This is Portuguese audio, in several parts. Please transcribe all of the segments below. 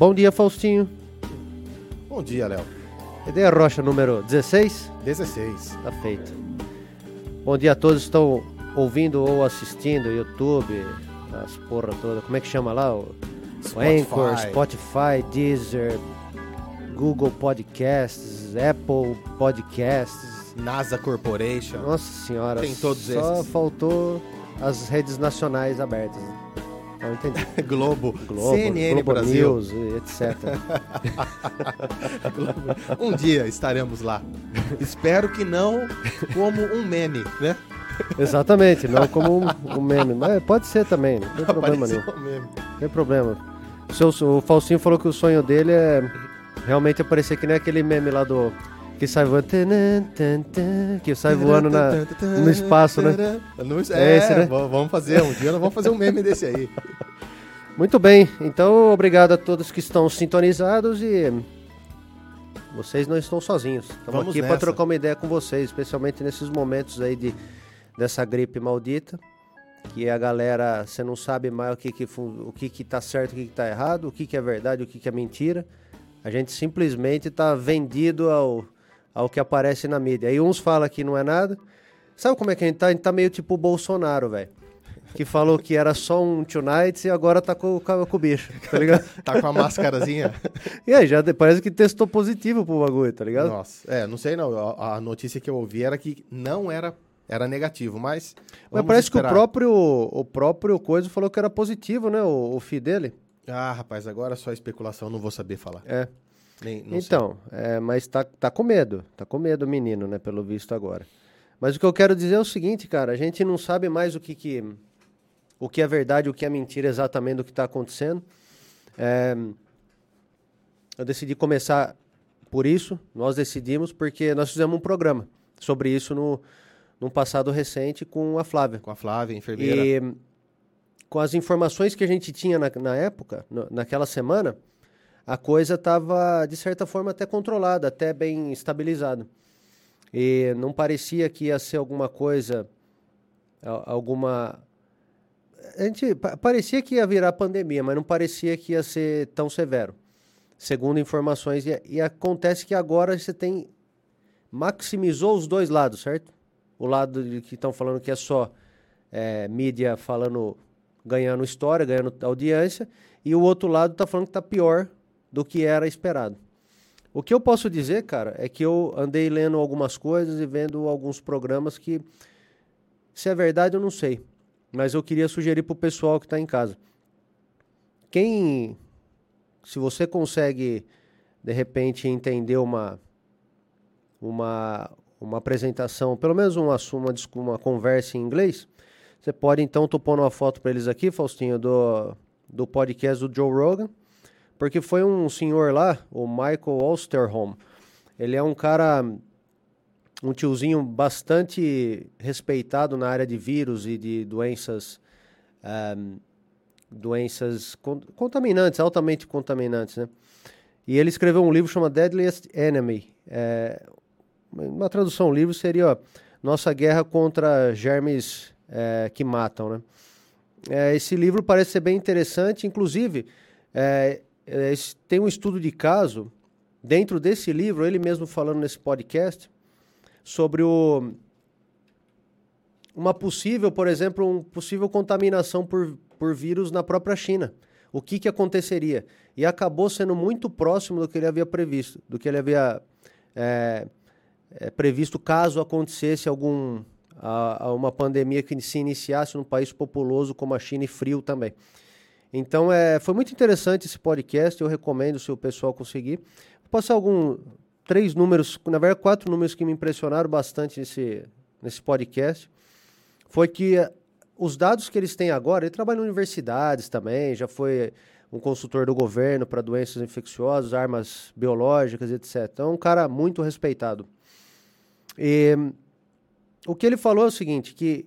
Bom dia, Faustinho. Bom dia, Léo. Ideia Rocha número 16? 16. Tá feito. Bom dia a todos que estão ouvindo ou assistindo, YouTube, as porra toda. Como é que chama lá? O, o Anchor, Spotify, Deezer, Google Podcasts, Apple Podcasts. NASA Corporation. Nossa senhora. Tem todos Só esses. faltou as redes nacionais abertas. Não entendi. Globo, Globo, CNN Globo Brasil. News, etc. Um dia estaremos lá. Espero que não como um meme, né? Exatamente, não como um, um meme. Mas pode ser também, não tem problema nenhum. Apareceu um meme. Não tem problema. O, seu, o Falsinho falou que o sonho dele é realmente aparecer que nem aquele meme lá do. Que sai voando. Que sai voando na, no espaço, né? É, É esse, né? v- vamos fazer. Um dia nós vamos fazer um meme desse aí. Muito bem, então obrigado a todos que estão sintonizados e. Vocês não estão sozinhos. Estamos Vamos aqui para trocar uma ideia com vocês, especialmente nesses momentos aí de, dessa gripe maldita. Que a galera, você não sabe mais o que que, o que, que tá certo, o que, que tá errado, o que, que é verdade, o que, que é mentira. A gente simplesmente está vendido ao, ao que aparece na mídia. Aí uns falam que não é nada. Sabe como é que a gente tá? A gente tá meio tipo o Bolsonaro, velho. Que falou que era só um tonight e agora tá com, com, com o bicho, tá ligado? Tá com a máscarazinha? e aí, já parece que testou positivo pro bagulho, tá ligado? Nossa. É, não sei não. A, a notícia que eu ouvi era que não era, era negativo, mas. Mas parece esperar. que o próprio, o próprio coisa falou que era positivo, né? O, o dele. Ah, rapaz, agora é só especulação, não vou saber falar. É. Nem. Então, é, mas tá, tá com medo. Tá com medo o menino, né? Pelo visto agora. Mas o que eu quero dizer é o seguinte, cara. A gente não sabe mais o que, que, o que é verdade, o que é mentira exatamente do que está acontecendo. É, eu decidi começar por isso. Nós decidimos porque nós fizemos um programa sobre isso no, num passado recente com a Flávia. Com a Flávia, enfermeira. E com as informações que a gente tinha na, na época, no- naquela semana, a coisa estava, de certa forma, até controlada, até bem estabilizada. E não parecia que ia ser alguma coisa, alguma. A gente pa- parecia que ia virar pandemia, mas não parecia que ia ser tão severo, segundo informações. E, e acontece que agora você tem. maximizou os dois lados, certo? O lado de que estão falando que é só é, mídia falando, ganhando história, ganhando audiência, e o outro lado está falando que está pior do que era esperado. O que eu posso dizer, cara, é que eu andei lendo algumas coisas e vendo alguns programas que, se é verdade, eu não sei. Mas eu queria sugerir para o pessoal que está em casa. Quem, se você consegue, de repente, entender uma, uma, uma apresentação, pelo menos uma, uma, dis- uma conversa em inglês, você pode então, tô pondo uma foto para eles aqui, Faustinho, do, do podcast do Joe Rogan, porque foi um senhor lá, o Michael Osterholm. Ele é um cara, um tiozinho bastante respeitado na área de vírus e de doenças, ahm, doenças con- contaminantes, altamente contaminantes, né? E ele escreveu um livro chamado Deadliest Enemy. É, uma tradução livre seria ó, Nossa Guerra contra Germes é, que Matam, né? É, esse livro parece ser bem interessante, inclusive é, é, tem um estudo de caso dentro desse livro, ele mesmo falando nesse podcast, sobre o, uma possível, por exemplo, um possível contaminação por, por vírus na própria China. O que, que aconteceria? E acabou sendo muito próximo do que ele havia previsto, do que ele havia é, é, previsto caso acontecesse algum a, a uma pandemia que se iniciasse num país populoso como a China e frio também. Então é, foi muito interessante esse podcast, eu recomendo se o pessoal conseguir. Vou passar algum três números, na verdade quatro números que me impressionaram bastante nesse, nesse podcast. Foi que eh, os dados que eles têm agora, ele trabalha em universidades também, já foi um consultor do governo para doenças infecciosas, armas biológicas, etc. Então é um cara muito respeitado. E o que ele falou é o seguinte, que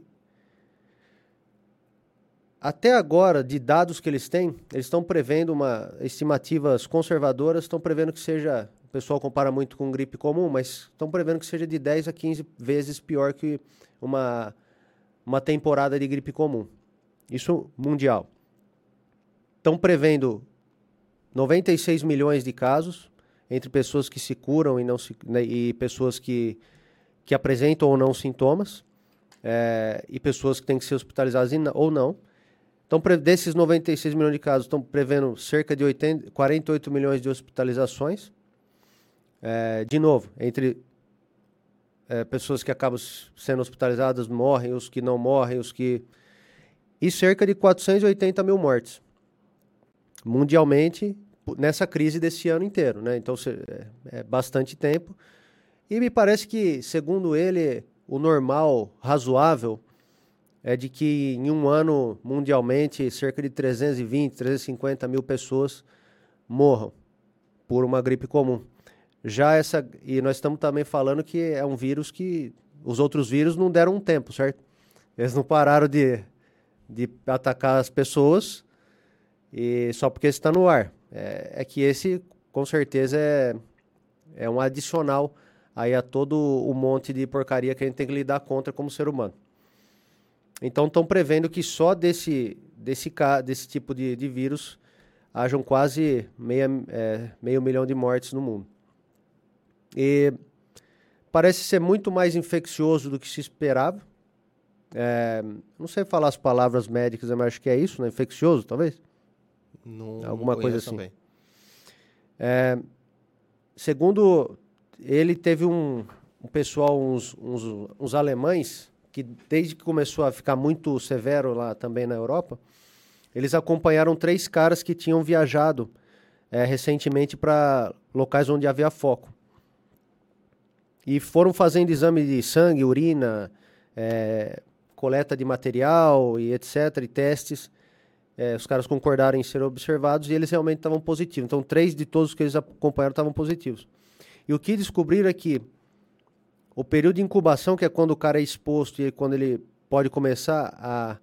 até agora, de dados que eles têm, eles estão prevendo uma estimativas conservadoras, estão prevendo que seja, o pessoal compara muito com gripe comum, mas estão prevendo que seja de 10 a 15 vezes pior que uma, uma temporada de gripe comum. Isso mundial. Estão prevendo 96 milhões de casos entre pessoas que se curam e, não se, né, e pessoas que, que apresentam ou não sintomas, é, e pessoas que têm que ser hospitalizadas ou não. Então, desses 96 milhões de casos, estão prevendo cerca de 80, 48 milhões de hospitalizações. É, de novo, entre é, pessoas que acabam sendo hospitalizadas morrem, os que não morrem, os que. E cerca de 480 mil mortes. Mundialmente, nessa crise desse ano inteiro. Né? Então, é, é bastante tempo. E me parece que, segundo ele, o normal, razoável, é de que em um ano, mundialmente, cerca de 320, 350 mil pessoas morram por uma gripe comum. Já essa. E nós estamos também falando que é um vírus que os outros vírus não deram um tempo, certo? Eles não pararam de, de atacar as pessoas e só porque está no ar. É, é, que esse, com certeza, é, é um adicional aí a todo o monte de porcaria que a gente tem que lidar contra como ser humano. Então estão prevendo que só desse, desse, desse tipo de, de vírus hajam quase meia, é, meio milhão de mortes no mundo. E parece ser muito mais infeccioso do que se esperava. É, não sei falar as palavras médicas, mas acho que é isso, né? Infeccioso, talvez? Não, Alguma não coisa assim. Também. É, segundo ele, teve um, um pessoal, uns, uns, uns alemães, que desde que começou a ficar muito severo lá também na Europa, eles acompanharam três caras que tinham viajado é, recentemente para locais onde havia foco. E foram fazendo exame de sangue, urina, é, coleta de material e etc, e testes. É, os caras concordaram em ser observados e eles realmente estavam positivos. Então, três de todos que eles acompanharam estavam positivos. E o que descobriram é que o período de incubação, que é quando o cara é exposto e quando ele pode começar a,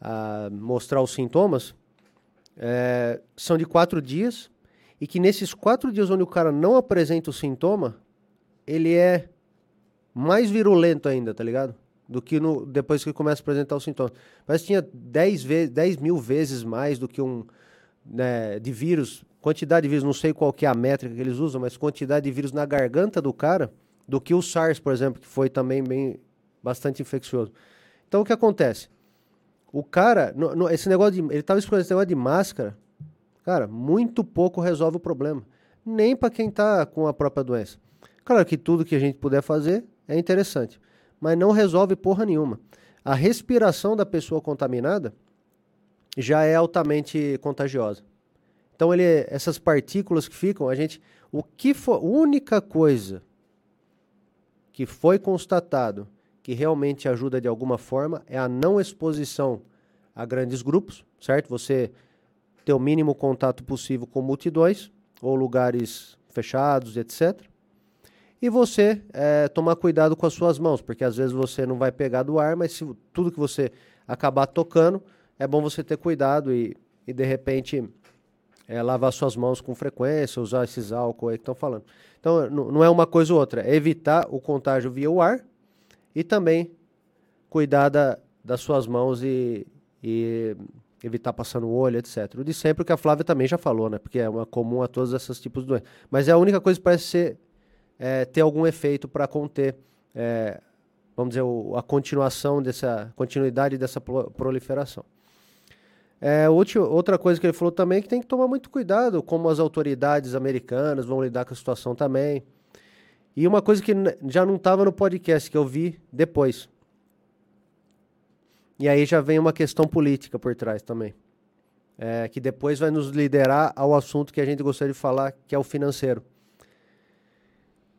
a mostrar os sintomas, é, são de quatro dias. E que nesses quatro dias onde o cara não apresenta o sintoma, ele é mais virulento ainda, tá ligado? Do que no, depois que começa a apresentar os sintomas. Mas tinha 10, vezes, 10 mil vezes mais do que um né, de vírus, quantidade de vírus, não sei qual que é a métrica que eles usam, mas quantidade de vírus na garganta do cara do que o SARS, por exemplo, que foi também bem bastante infeccioso. Então o que acontece? O cara, no, no, esse negócio de, ele estava escolhendo esse negócio de máscara, cara, muito pouco resolve o problema. Nem para quem está com a própria doença. Claro que tudo que a gente puder fazer é interessante, mas não resolve porra nenhuma. A respiração da pessoa contaminada já é altamente contagiosa. Então ele, essas partículas que ficam, a gente, o que for, única coisa que foi constatado que realmente ajuda de alguma forma é a não exposição a grandes grupos, certo? Você ter o mínimo contato possível com multidões ou lugares fechados, etc e você é, tomar cuidado com as suas mãos, porque às vezes você não vai pegar do ar, mas se tudo que você acabar tocando, é bom você ter cuidado e, e de repente é, lavar suas mãos com frequência, usar esses álcool aí que estão falando. Então não é uma coisa ou outra, é evitar o contágio via o ar e também cuidar da, das suas mãos e, e evitar passando o olho, etc. O de sempre, que a Flávia também já falou, né? Porque é uma comum a todos esses tipos de doenças. Mas é a única coisa que parece ser é, ter algum efeito para conter, é, vamos dizer, o, a continuação dessa continuidade dessa proliferação. É, outra coisa que ele falou também é que tem que tomar muito cuidado como as autoridades americanas vão lidar com a situação também. E uma coisa que já não estava no podcast, que eu vi depois. E aí já vem uma questão política por trás também. É, que depois vai nos liderar ao assunto que a gente gostaria de falar, que é o financeiro.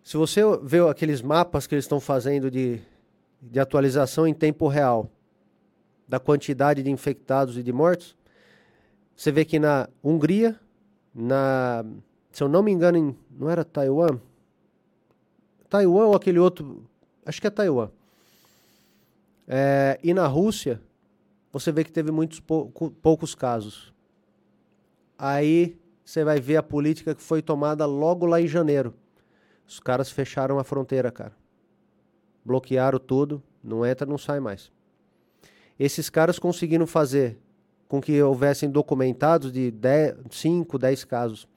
Se você vê aqueles mapas que eles estão fazendo de, de atualização em tempo real da quantidade de infectados e de mortos, você vê que na Hungria, na, se eu não me engano, em, não era Taiwan? Taiwan ou aquele outro, acho que é Taiwan. É, e na Rússia, você vê que teve muitos pou, poucos casos. Aí você vai ver a política que foi tomada logo lá em janeiro. Os caras fecharam a fronteira, cara. Bloquearam tudo, não entra, não sai mais. Esses caras conseguiram fazer com que houvessem documentados de 10, 5, 10 casos.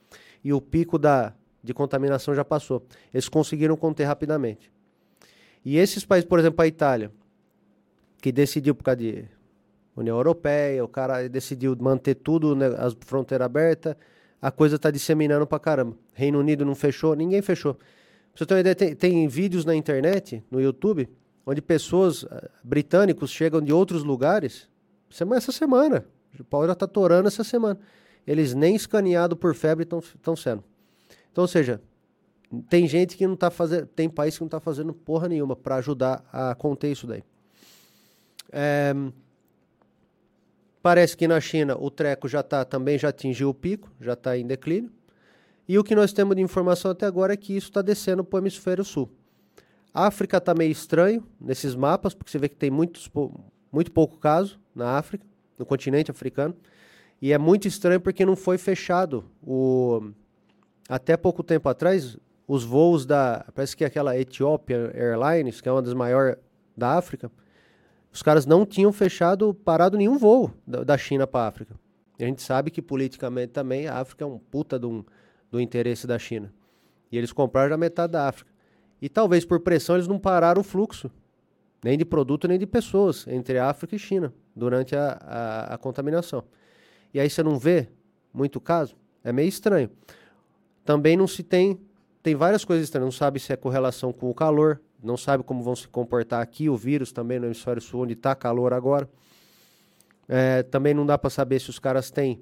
E o pico da, de contaminação já passou. Eles conseguiram conter rapidamente. E esses países, por exemplo, a Itália, que decidiu por causa de União Europeia, o cara decidiu manter tudo, né, as fronteiras abertas, a coisa está disseminando pra caramba. Reino Unido não fechou, ninguém fechou. Você ter uma ideia, tem, tem vídeos na internet, no YouTube, onde pessoas uh, britânicos chegam de outros lugares, semana, essa semana, o pau já está torando essa semana. Eles nem escaneados por febre estão sendo. Então, ou seja, tem gente que não está fazendo, tem país que não está fazendo porra nenhuma para ajudar a conter isso daí. É, parece que na China o treco já tá, também já atingiu o pico, já está em declínio. E o que nós temos de informação até agora é que isso está descendo para o hemisfério sul. A África está meio estranho nesses mapas, porque você vê que tem muitos, muito pouco caso na África, no continente africano. E é muito estranho porque não foi fechado. O... Até pouco tempo atrás, os voos da. Parece que é aquela Ethiopian Airlines, que é uma das maiores da África, os caras não tinham fechado, parado nenhum voo da, China para a África. E a gente sabe que politicamente também a África é um puta do, do interesse da China. E eles compraram já metade da África. E talvez por pressão eles não pararam o fluxo, nem de produto nem de pessoas, entre África e China, durante a, a, a contaminação. E aí você não vê muito caso? É meio estranho. Também não se tem. Tem várias coisas estranhas. Não sabe se é correlação com o calor, não sabe como vão se comportar aqui, o vírus também no hemisfério sul, onde está calor agora. É, também não dá para saber se os caras têm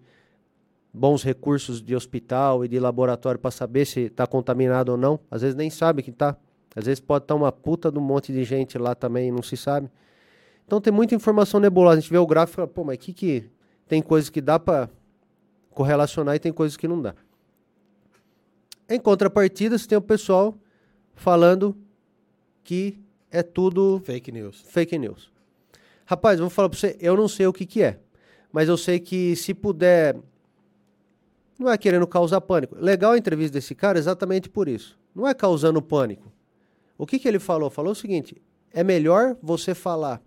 bons recursos de hospital e de laboratório para saber se está contaminado ou não. Às vezes nem sabe que está. Às vezes pode estar uma puta de um monte de gente lá também e não se sabe. Então tem muita informação nebulosa. A gente vê o gráfico e fala, pô, mas que que... Tem coisas que dá para correlacionar e tem coisas que não dá. Em contrapartida, você tem o pessoal falando que é tudo fake news. Fake news. Rapaz, vou falar para você, eu não sei o que que é, mas eu sei que se puder não é querendo causar pânico. Legal a entrevista desse cara exatamente por isso. Não é causando pânico. O que que ele falou? Falou o seguinte: é melhor você falar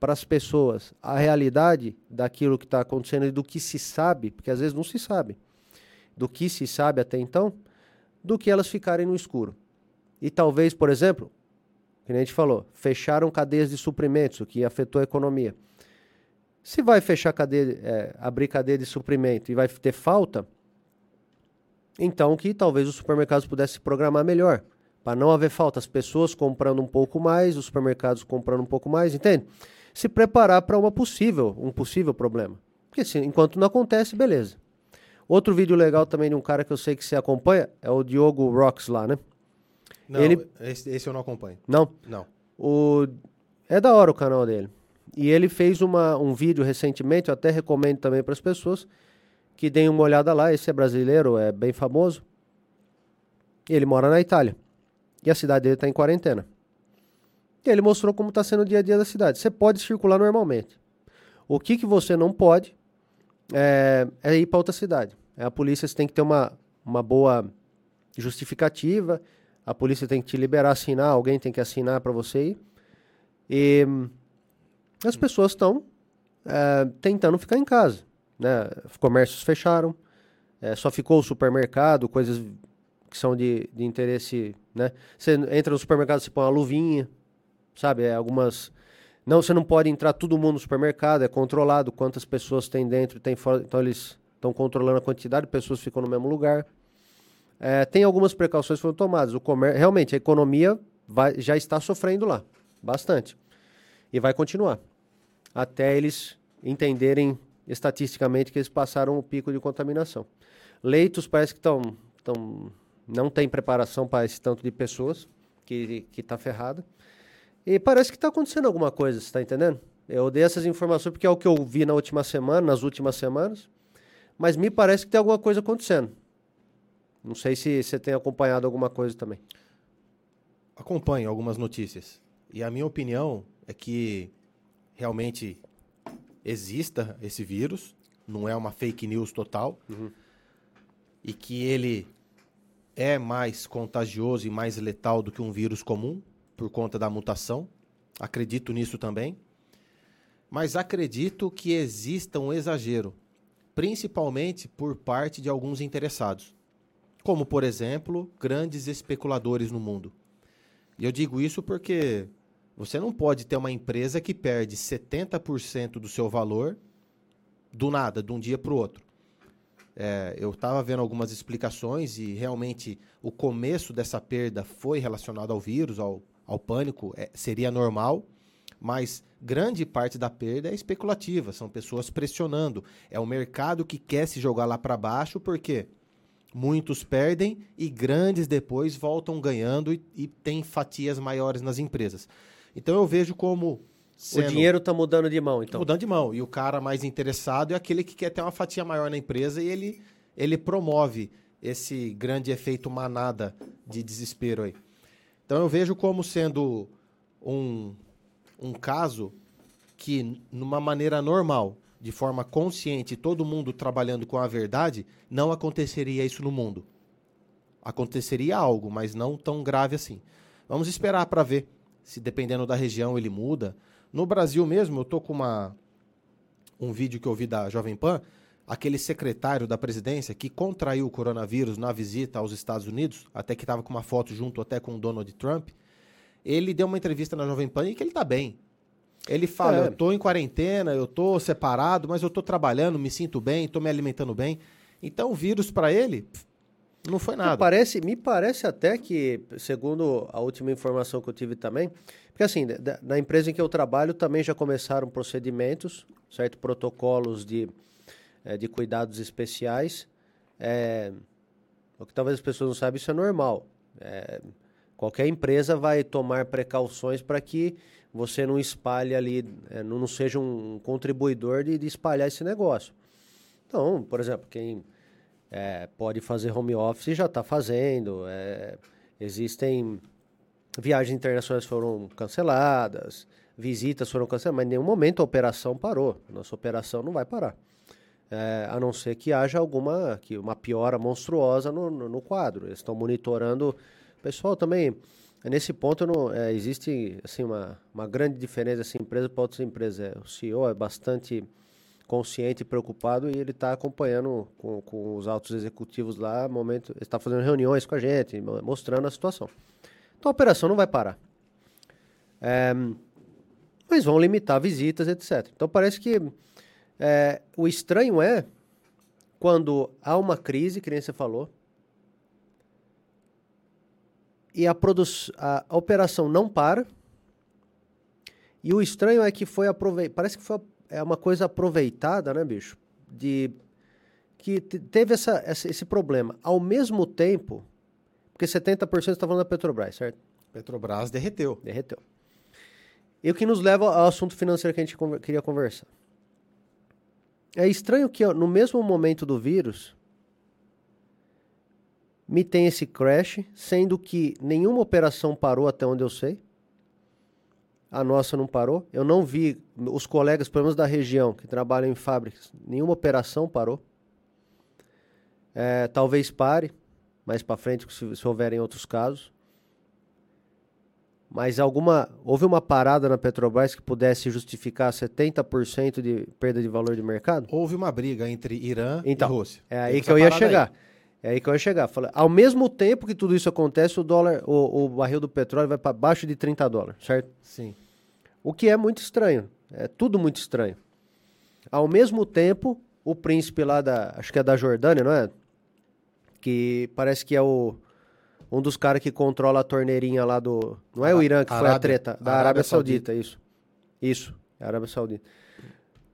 para as pessoas a realidade daquilo que está acontecendo e do que se sabe, porque às vezes não se sabe, do que se sabe até então, do que elas ficarem no escuro. E talvez, por exemplo, que a gente falou, fecharam cadeias de suprimentos, o que afetou a economia. Se vai fechar cadeia, é, abrir cadeia de suprimento e vai ter falta, então que talvez os supermercados pudessem se programar melhor, para não haver falta, as pessoas comprando um pouco mais, os supermercados comprando um pouco mais, entende? Se preparar para uma possível, um possível problema. Porque assim, enquanto não acontece, beleza. Outro vídeo legal também de um cara que eu sei que você acompanha é o Diogo Rocks lá, né? Não, ele... esse, esse eu não acompanho. Não? Não. O... É da hora o canal dele. E ele fez uma, um vídeo recentemente, eu até recomendo também para as pessoas que deem uma olhada lá. Esse é brasileiro, é bem famoso. Ele mora na Itália. E a cidade dele está em quarentena. E ele mostrou como está sendo o dia a dia da cidade. Você pode circular normalmente. O que, que você não pode é, é ir para outra cidade. A polícia tem que ter uma, uma boa justificativa a polícia tem que te liberar, assinar, alguém tem que assinar para você ir. E as pessoas estão é, tentando ficar em casa. Né? Comércios fecharam, é, só ficou o supermercado, coisas que são de, de interesse. Né? Você entra no supermercado, você põe uma luvinha, sabe? É, algumas. Não, você não pode entrar todo mundo no supermercado, é controlado quantas pessoas tem dentro, tem fora. Então eles estão controlando a quantidade de pessoas que ficam no mesmo lugar. É, tem algumas precauções que foram tomadas. O comércio, realmente, a economia vai, já está sofrendo lá, bastante. E vai continuar. Até eles entenderem estatisticamente que eles passaram o pico de contaminação. Leitos parece que estão. Não tem preparação para esse tanto de pessoas, que está ferrado. E parece que está acontecendo alguma coisa, você está entendendo? Eu dei essas informações porque é o que eu vi na última semana, nas últimas semanas, mas me parece que tem alguma coisa acontecendo. Não sei se você tem acompanhado alguma coisa também. Acompanho algumas notícias. E a minha opinião é que realmente exista esse vírus, não é uma fake news total, uhum. e que ele é mais contagioso e mais letal do que um vírus comum, por conta da mutação. Acredito nisso também. mas acredito que exista um exagero, principalmente por parte de alguns interessados, como, por exemplo, grandes especuladores no mundo. E eu digo isso porque você não pode ter uma empresa que perde 70% do seu valor do nada, de um dia para o outro. É, eu estava vendo algumas explicações e realmente o começo dessa perda foi relacionado ao vírus, ao, ao pânico, é, seria normal, mas grande parte da perda é especulativa, são pessoas pressionando. É o mercado que quer se jogar lá para baixo, porque muitos perdem e grandes depois voltam ganhando e, e têm fatias maiores nas empresas. Então eu vejo como Sendo... O dinheiro está mudando de mão, então. Mudando de mão. E o cara mais interessado é aquele que quer ter uma fatia maior na empresa e ele, ele promove esse grande efeito manada de desespero aí. Então eu vejo como sendo um, um caso que, numa maneira normal, de forma consciente, todo mundo trabalhando com a verdade, não aconteceria isso no mundo. Aconteceria algo, mas não tão grave assim. Vamos esperar para ver se, dependendo da região, ele muda no Brasil mesmo, eu tô com uma, um vídeo que eu vi da Jovem Pan, aquele secretário da presidência que contraiu o coronavírus na visita aos Estados Unidos, até que estava com uma foto junto até com o Donald Trump, ele deu uma entrevista na Jovem Pan e que ele está bem. Ele fala, é. eu tô em quarentena, eu tô separado, mas eu tô trabalhando, me sinto bem, tô me alimentando bem. Então o vírus para ele não foi nada. Me parece, me parece até que, segundo a última informação que eu tive também, porque assim, na empresa em que eu trabalho também já começaram procedimentos, certo? Protocolos de, é, de cuidados especiais. É, o que talvez as pessoas não saibam, isso é normal. É, qualquer empresa vai tomar precauções para que você não espalhe ali, é, não seja um contribuidor de, de espalhar esse negócio. Então, por exemplo, quem é, pode fazer home office já está fazendo. É, existem viagens internacionais foram canceladas, visitas foram canceladas, mas em nenhum momento a operação parou. Nossa operação não vai parar. É, a não ser que haja alguma que uma piora monstruosa no, no, no quadro. Eles estão monitorando. Pessoal, também, nesse ponto, não, é, existe assim, uma, uma grande diferença assim, empresa para outras empresas. É, o CEO é bastante consciente e preocupado e ele está acompanhando com, com os altos executivos lá, momento, está fazendo reuniões com a gente, mostrando a situação. Então a operação não vai parar. É, mas vão limitar visitas, etc. Então parece que é, o estranho é quando há uma crise, que nem você falou, e a, a, a operação não para. E o estranho é que foi aproveitado. Parece que foi é uma coisa aproveitada, né, bicho? De que teve essa, esse problema. Ao mesmo tempo, porque 70% está falando da Petrobras, certo? Petrobras derreteu. Derreteu. E o que nos leva ao assunto financeiro que a gente queria conversar. É estranho que no mesmo momento do vírus me tem esse crash, sendo que nenhuma operação parou até onde eu sei a nossa não parou. Eu não vi os colegas, pelo menos da região, que trabalham em fábricas, nenhuma operação parou. É, talvez pare mais para frente, se, se houverem outros casos. Mas alguma houve uma parada na Petrobras que pudesse justificar 70% de perda de valor de mercado? Houve uma briga entre Irã então, e Rússia. É aí que eu ia chegar. Aí. É aí que eu ia chegar. Falei, ao mesmo tempo que tudo isso acontece, o dólar, o, o barril do petróleo vai para baixo de 30 dólares, certo? Sim. O que é muito estranho. É tudo muito estranho. Ao mesmo tempo, o príncipe lá da. Acho que é da Jordânia, não é? Que parece que é o. Um dos caras que controla a torneirinha lá do. Não é o Irã que Arábia, foi a treta? Da Arábia, Arábia Saudita, Saudita, isso. Isso, é Arábia Saudita.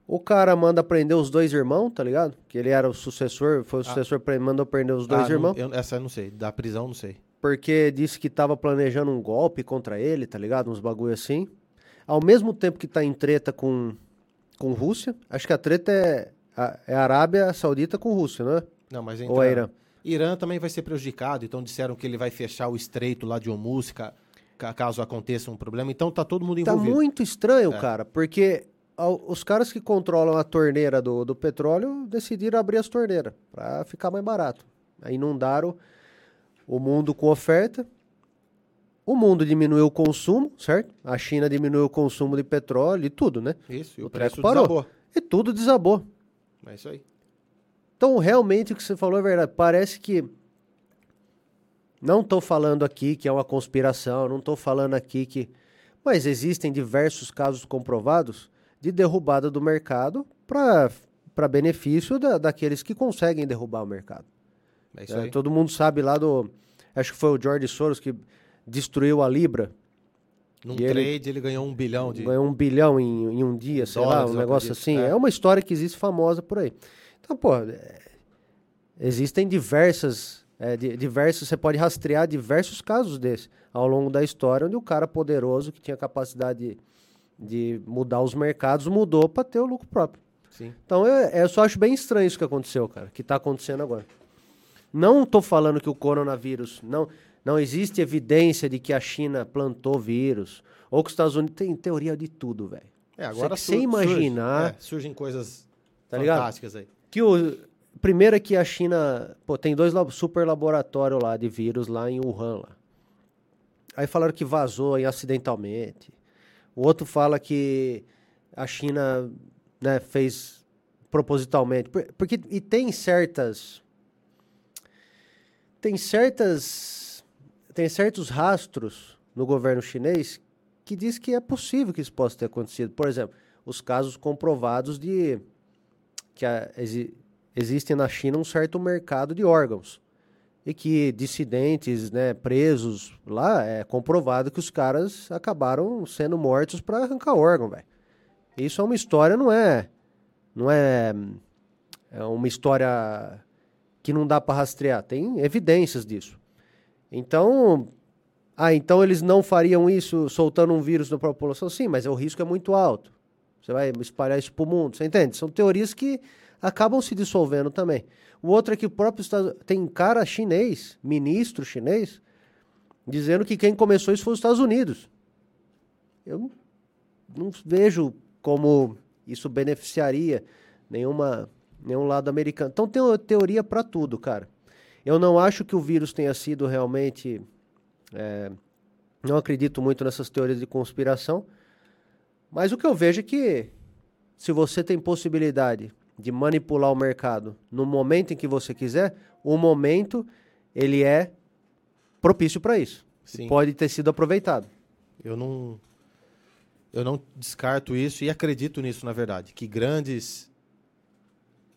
O cara manda prender os dois irmãos, tá ligado? Que ele era o sucessor, foi o ah. sucessor, ah. mandou prender os dois ah, irmãos. Não, eu, essa eu não sei, da prisão não sei. Porque disse que tava planejando um golpe contra ele, tá ligado? Uns bagulho assim. Ao mesmo tempo que está em treta com, com Rússia, acho que a treta é a, é Arábia Saudita com Rússia, não é? Não, mas entra... Ou é Irã? Irã também vai ser prejudicado, então disseram que ele vai fechar o estreito lá de Hormuz, caso aconteça um problema. Então tá todo mundo tá envolvido. Tá muito estranho, é. cara, porque os caras que controlam a torneira do, do petróleo decidiram abrir as torneiras para ficar mais barato. Aí inundaram o mundo com oferta o mundo diminuiu o consumo, certo? A China diminuiu o consumo de petróleo e tudo, né? Isso, e o, O preço parou. desabou. E tudo desabou. É isso aí. Então, realmente, o que você falou é verdade. Parece que. Não estou falando aqui que é uma conspiração, não estou falando aqui que. Mas existem diversos casos comprovados de derrubada do mercado para benefício da, daqueles que conseguem derrubar o mercado. É isso É, aí. todo mundo sabe lá do. Acho que foi o George Soros que destruiu a Libra. Num e ele- trade ele ganhou um bilhão de. Ganhou um bilhão em, em um dia, sei lá, um negócio assim. É. É. uma história que existe famosa por aí. Então, pô, é, existem diversas. é, di- diversos, você pode rastrear diversos casos desses ao longo da história, onde o cara poderoso que tinha capacidade de, mudar os mercados mudou para ter o lucro próprio. Sim. Então é, é- eu só acho bem estranho isso que aconteceu, cara, que tá acontecendo agora. Não tô falando que o coronavírus. Não, não existe evidência de que a China plantou vírus. Ou que os Estados Unidos. Tem teoria de tudo, velho. É, agora que sem sur- surge- imaginar- é, surgem coisas Tá ligado? fantásticas aí. Que o. Primeiro é que a China. Pô, tem dois super laboratórios lá de vírus lá em Wuhan. Lá. Aí falaram que vazou aí acidentalmente. O outro fala que a China né, fez propositalmente. Por- Porque, e tem certas. Tem certas. Tem certos rastros no governo chinês que diz que é possível que isso possa ter acontecido. Por exemplo, os casos comprovados de que a- exi- existe na China um certo mercado de órgãos e que dissidentes, né, presos lá, é comprovado que os caras acabaram sendo mortos para arrancar órgão, velho. Isso é uma história, não é, não é, é uma história que não dá para rastrear. Tem evidências disso. Então, ah, então eles não fariam isso soltando um vírus na população? Sim, mas o risco é muito alto. Você vai espalhar isso para o mundo, você entende? São teorias que acabam se dissolvendo também. O outro é que o próprio tem cara chinês, ministro chinês, dizendo que quem começou isso foi os Estados Unidos. Eu não- não vejo como isso beneficiaria nenhuma, nenhum lado americano. Então tem uma teoria para tudo, cara. Eu não acho que o vírus tenha sido realmente. é, não acredito muito nessas teorias de conspiração. Mas o que eu vejo é que se você tem possibilidade de manipular o mercado no momento em que você quiser, o momento ele é propício para isso. Pode ter sido aproveitado. Eu não eu não descarto isso e acredito nisso na verdade, que grandes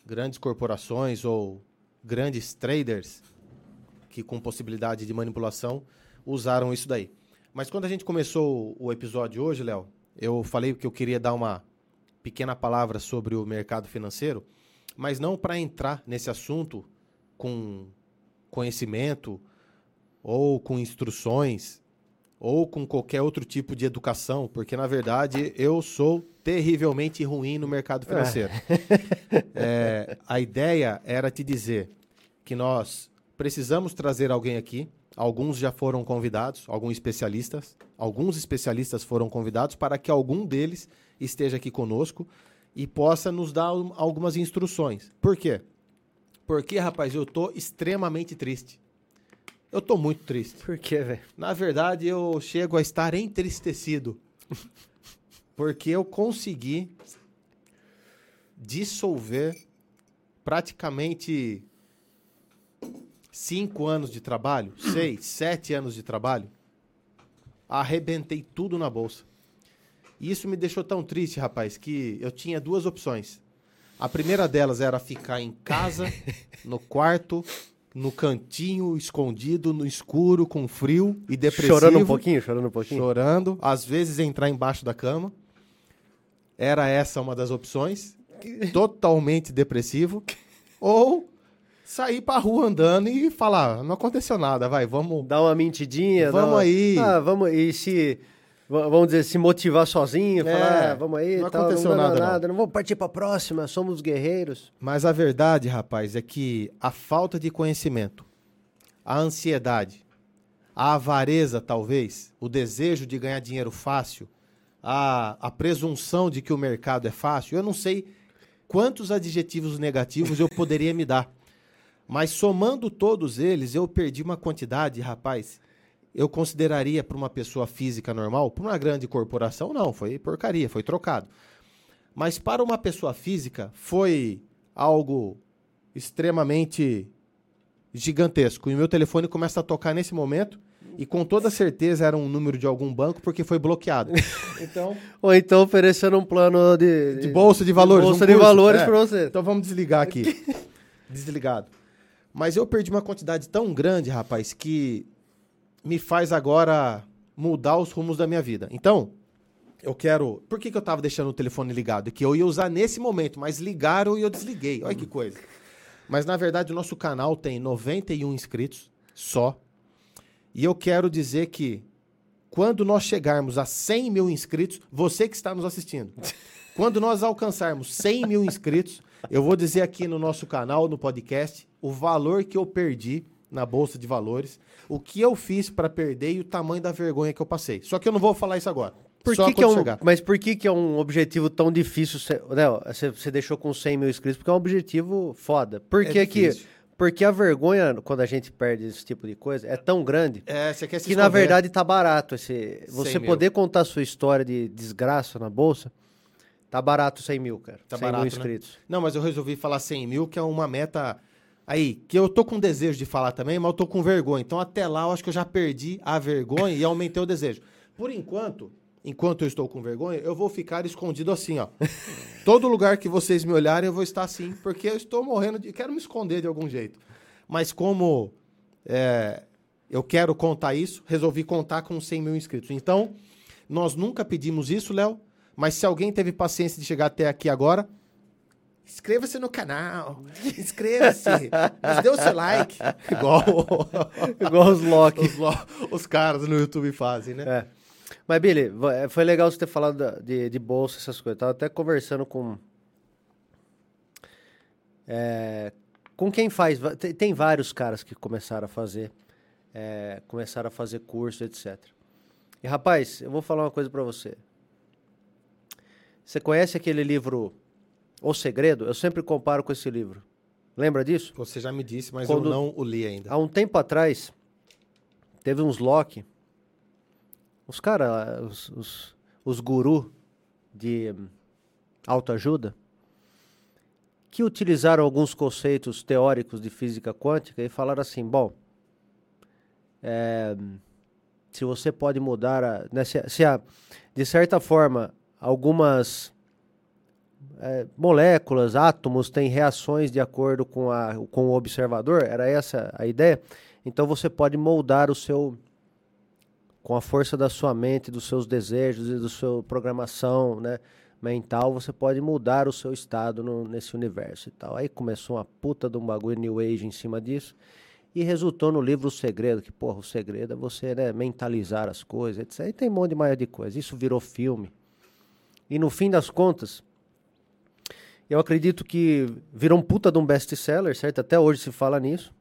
grandes corporações ou grandes traders que com possibilidade de manipulação usaram isso daí. Mas quando a gente começou o episódio hoje, Léo, eu falei que eu queria dar uma pequena palavra sobre o mercado financeiro, mas não para entrar nesse assunto com conhecimento ou com instruções ou com qualquer outro tipo de educação, porque na verdade eu sou terrivelmente ruim no mercado financeiro. É, a ideia era te dizer que nós precisamos trazer alguém aqui. Alguns já foram convidados, alguns especialistas. Alguns especialistas foram convidados para que algum deles esteja aqui conosco e possa nos dar um- algumas instruções. Por quê? Porque, rapaz, eu tô extremamente triste. Eu tô muito triste. Por quê, velho? Na verdade, eu chego a estar entristecido. Porque eu consegui dissolver praticamente cinco anos de trabalho, seis, sete anos de trabalho. Arrebentei tudo na bolsa. E isso me deixou tão triste, rapaz, que eu tinha duas opções. A primeira delas era ficar em casa, no quarto, no cantinho, escondido, no escuro, com frio e depressivo. Chorando um pouquinho, chorando um pouquinho. Chorando, às vezes entrar embaixo da cama. Era essa uma das opções. Totalmente depressivo. Ou sair pra rua andando e falar, não aconteceu nada, vai, vamos. Dá uma mentidinha. Vamos uma- aí. Ah, vamos e se va- vamos dizer se motivar sozinho, É, falar, ah, vamos aí, não tal, aconteceu não dá nada, não. nada, não vamos partir para próxima, somos guerreiros. Mas a verdade, rapaz, é que a falta de conhecimento, a ansiedade, a avareza, talvez, o desejo de ganhar dinheiro fácil, a, a presunção de que o mercado é fácil, eu não sei quantos adjetivos negativos eu poderia me dar. Mas somando todos eles, eu perdi uma quantidade, rapaz, eu consideraria para uma pessoa física normal, para uma grande corporação, não, foi porcaria, foi trocado. Mas para uma pessoa física, foi algo extremamente gigantesco. E o meu telefone começa a tocar nesse momento. E com toda certeza era um número de algum banco porque foi bloqueado. Então, Ou então oferecendo um plano de, de bolsa de valores. De bolsa um de valores é. para você. Então vamos desligar aqui. Desligado. Mas eu perdi uma quantidade tão grande, rapaz, que me faz agora mudar os rumos da minha vida. Então, eu quero. Por que, que eu tava deixando o telefone ligado? Que eu ia usar nesse momento, mas ligaram e eu desliguei. Olha que coisa. Mas na verdade o nosso canal tem 91 inscritos só. E eu quero dizer que quando nós chegarmos a 100 mil inscritos, você que está nos assistindo, quando nós alcançarmos 100 mil inscritos, eu vou dizer aqui no nosso canal, no podcast, o valor que eu perdi na bolsa de valores, o que eu fiz para perder e o tamanho da vergonha que eu passei. Só que eu não vou falar isso agora. Por que que é um, mas por que, que é um objetivo tão difícil? Você, você deixou com 100 mil inscritos, porque é um objetivo foda. Por que, é que porque a vergonha, quando a gente perde esse tipo de coisa, é tão grande é, que esconder. na verdade tá barato. Esse, você poder mil. contar a sua história de desgraça na bolsa, tá barato 100 mil, cara. Tá 100 barato, mil né? inscritos. Né? Não, mas eu resolvi falar 100 mil, que é uma meta aí, que eu tô com desejo de falar também, mas eu tô com vergonha. Então até lá eu acho que eu já perdi a vergonha e aumentei o desejo. Por enquanto, enquanto eu estou com vergonha, eu vou ficar escondido assim, ó. Todo lugar que vocês me olharem, eu vou estar assim, porque eu estou morrendo de. Quero me esconder de algum jeito. Mas como é, eu quero contar isso, resolvi contar com 100 mil inscritos. Então, nós nunca pedimos isso, Léo, mas se alguém teve paciência de chegar até aqui agora, Inscreva-se no canal. Inscreva-se. Nos dê o seu like. Igual, igual os Loki. Os, os, caras no YouTube fazem, né? É. Mas, Billy, é, foi legal você ter falado de, de bolsa, essas coisas. Eu tava até conversando com. É, com quem faz. Tem, tem, vários caras que começaram a fazer. É, começaram a fazer curso, etc. E, rapaz, eu vou falar uma coisa para você. Você conhece aquele livro O Segredo? Eu sempre comparo com esse livro. Lembra disso? Você já me disse, mas Quando, eu não o li ainda. Há um tempo atrás, teve uns Loki os caras, os, os, os gurus de autoajuda, que utilizaram alguns conceitos teóricos de física quântica e falaram assim: bom, é, se você pode mudar, a, né, se, se a, de certa forma, algumas é, moléculas, átomos têm reações de acordo com, a, com o observador, era essa a ideia, então você pode moldar o seu com a força da sua mente, dos seus desejos e da sua programação né, mental, você pode mudar o seu estado no, nesse universo e tal. Aí começou uma puta de um bagulho New Age em cima disso e resultou no livro O Segredo, que, porra, o segredo é você né, mentalizar as coisas, etc. E tem um monte de mais de coisa. Isso virou filme. E no fim das contas, eu acredito que virou um puta de um best-seller, certo? Até hoje se fala nisso.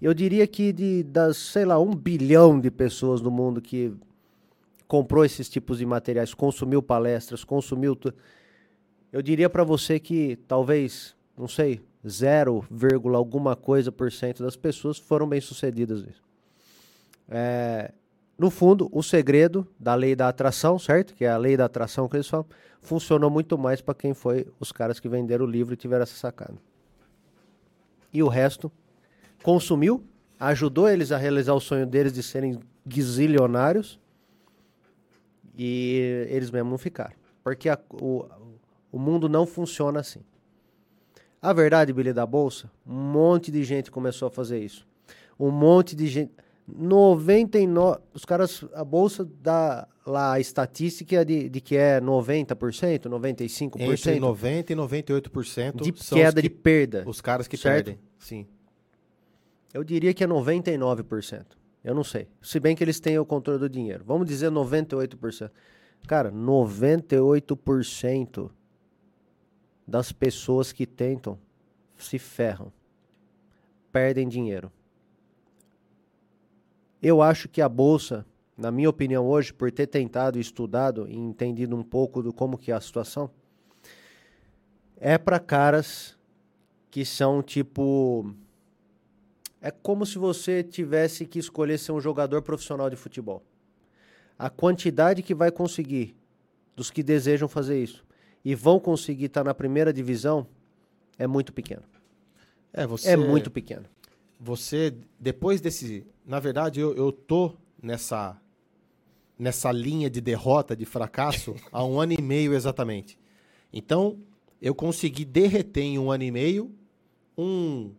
Eu diria que de, das, sei lá, um bilhão de pessoas no mundo que comprou esses tipos de materiais, consumiu palestras, consumiu. Eu diria para você que talvez, não sei, 0, alguma coisa por cento das pessoas foram bem sucedidas nisso. É, no fundo, o segredo da lei da atração, certo? Que é a lei da atração que eles falam, funcionou muito mais para quem foi os caras que venderam o livro e tiveram essa sacada. E o resto consumiu, ajudou eles a realizar o sonho deles de serem gazilionários e eles mesmos não ficaram. Porque a, o, o mundo não funciona assim. A verdade, Billy da Bolsa, um monte de gente começou a fazer isso. Um monte de gente. 99. Os caras. A bolsa dá lá a estatística de, de que é 90%, 95%. Entre 90% e 98% de queda que, de perda. Os caras que certo? perdem. Sim. Eu diria que é 99%. Eu não sei. Se bem que eles têm o controle do dinheiro. Vamos dizer 98%. Cara, 98% das pessoas que tentam se ferram. Perdem dinheiro. Eu acho que a bolsa, na minha opinião hoje, por ter tentado, estudado e entendido um pouco do como que é a situação, é para caras que são tipo É como se você tivesse que escolher ser um jogador profissional de futebol. A quantidade que vai conseguir dos que desejam fazer isso e vão conseguir estar na primeira divisão é muito pequena. É, você, É muito pequena. você, depois desse. Na verdade, eu, eu tô nessa, nessa linha de derrota, de fracasso, há um ano e meio exatamente. Então, eu consegui derreter em um ano e meio um,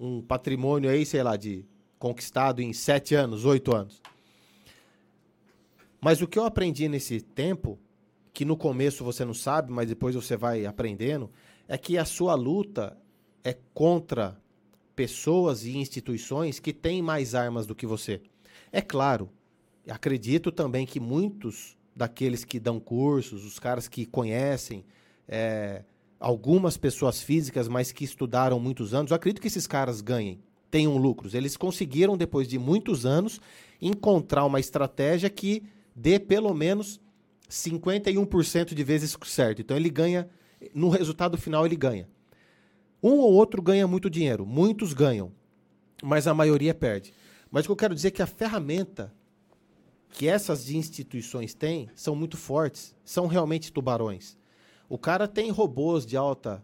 um patrimônio aí, sei lá, de conquistado em sete anos, oito anos. Mas o que eu aprendi nesse tempo, que no começo você não sabe, mas depois você vai aprendendo, é que a sua luta é contra pessoas e instituições que têm mais armas do que você. É claro, acredito também que muitos daqueles que dão cursos, os caras que conhecem, é, algumas pessoas físicas, mas que estudaram muitos anos, acredito que esses caras ganhem, tenham lucros. Eles conseguiram, depois de muitos anos, encontrar uma estratégia que dê pelo menos 51% de vezes certo. Então ele ganha, no resultado final ele ganha. Um ou outro ganha muito dinheiro, muitos ganham, mas a maioria perde. Mas o que eu quero dizer é que a ferramenta que essas instituições têm são muito fortes, são realmente tubarões. O cara tem robôs de alta.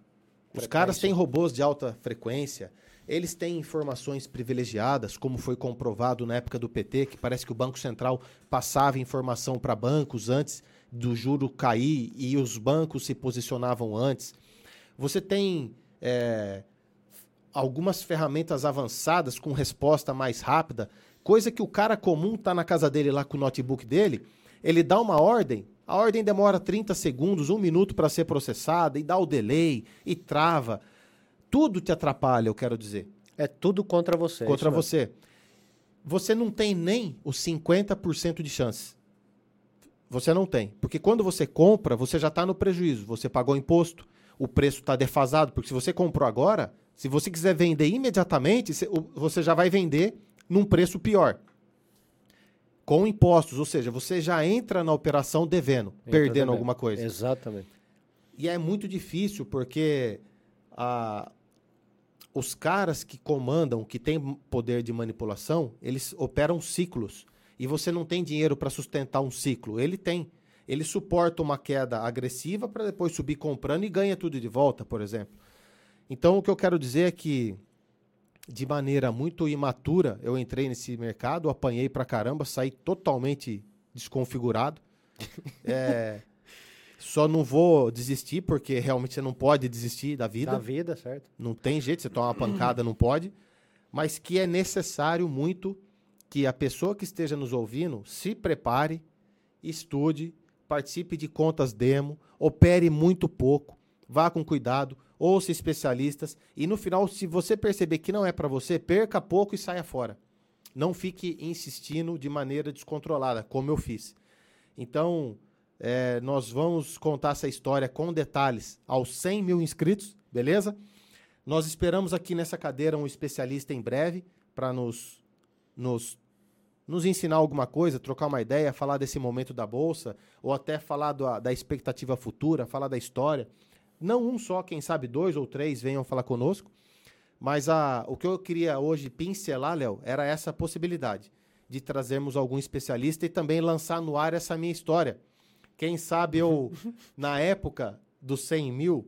Os caras têm robôs de alta frequência. Eles têm informações privilegiadas, como foi comprovado na época do PT, que parece que o Banco Central passava informação para bancos antes do juro cair e os bancos se posicionavam antes. Você tem é, algumas ferramentas avançadas com resposta mais rápida, coisa que o cara comum tá na casa dele lá com o notebook dele, ele dá uma ordem, a ordem demora 30 segundos, um minuto para ser processada, e dá o delay, e trava. Tudo te atrapalha, eu quero dizer. É tudo contra você. contra isso mesmo. você. Você não tem nem os 50% de chance. Você não tem. Porque quando você compra, você já está no prejuízo. Você pagou imposto, o preço está defasado. Porque se você comprou agora, se você quiser vender imediatamente, você- já vai vender num preço pior. Com impostos, ou seja, você já entra na operação devendo, Entra perdendo devendo. alguma coisa. Exatamente. E é muito difícil porque os caras que comandam, que têm poder de manipulação, eles operam ciclos. E você não tem dinheiro para sustentar um ciclo. Ele tem. Ele suporta uma queda agressiva para depois subir comprando e ganha tudo de volta, por exemplo. Então, o que eu quero dizer é que, de maneira muito imatura, eu entrei nesse mercado, apanhei pra caramba, saí totalmente desconfigurado. É, só não vou desistir, porque realmente você não pode desistir da vida. Da vida, certo? Não tem jeito, você toma uma pancada, não pode. Mas que é necessário muito que a pessoa que esteja nos ouvindo se prepare, estude, participe de contas demo, opere muito pouco, vá com cuidado, ouça especialistas e no final, se você perceber que não é para você, perca pouco e saia fora. Não fique insistindo de maneira descontrolada, como eu fiz. Então, é, nós vamos contar essa história com detalhes aos 100 mil inscritos, beleza? Nós esperamos aqui nessa cadeira um especialista em breve para nos, nos, nos ensinar alguma coisa, trocar uma ideia, falar desse momento da Bolsa, ou até falar da, da expectativa futura, falar da história. Não um só, quem sabe dois ou três venham falar conosco. Mas a, o que eu queria hoje pincelar, Léo, era essa possibilidade de trazermos algum especialista e também lançar no ar essa minha história. Quem sabe eu, na época dos 100 mil,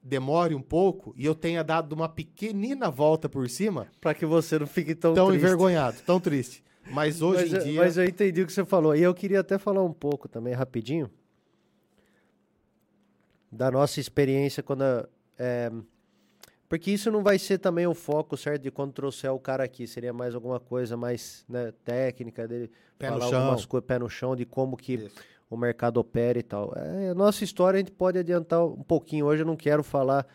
demore um pouco e eu tenha dado uma pequenina volta por cima, Pra que você não fique tão, tão triste. envergonhado, tão triste. Mas hoje mas, em dia. mas eu entendi o que você falou. E eu queria até falar um pouco também, rapidinho, da nossa experiência quando. a- é, porque isso não vai ser também o foco, certo? De quando trouxer o cara aqui. Seria mais alguma coisa mais né, técnica dele. Pé no falar chão. algumas coisas, pé no chão, de como que Isso. o mercado opera e tal. É, a nossa história a gente pode adiantar um pouquinho. Hoje eu não quero falar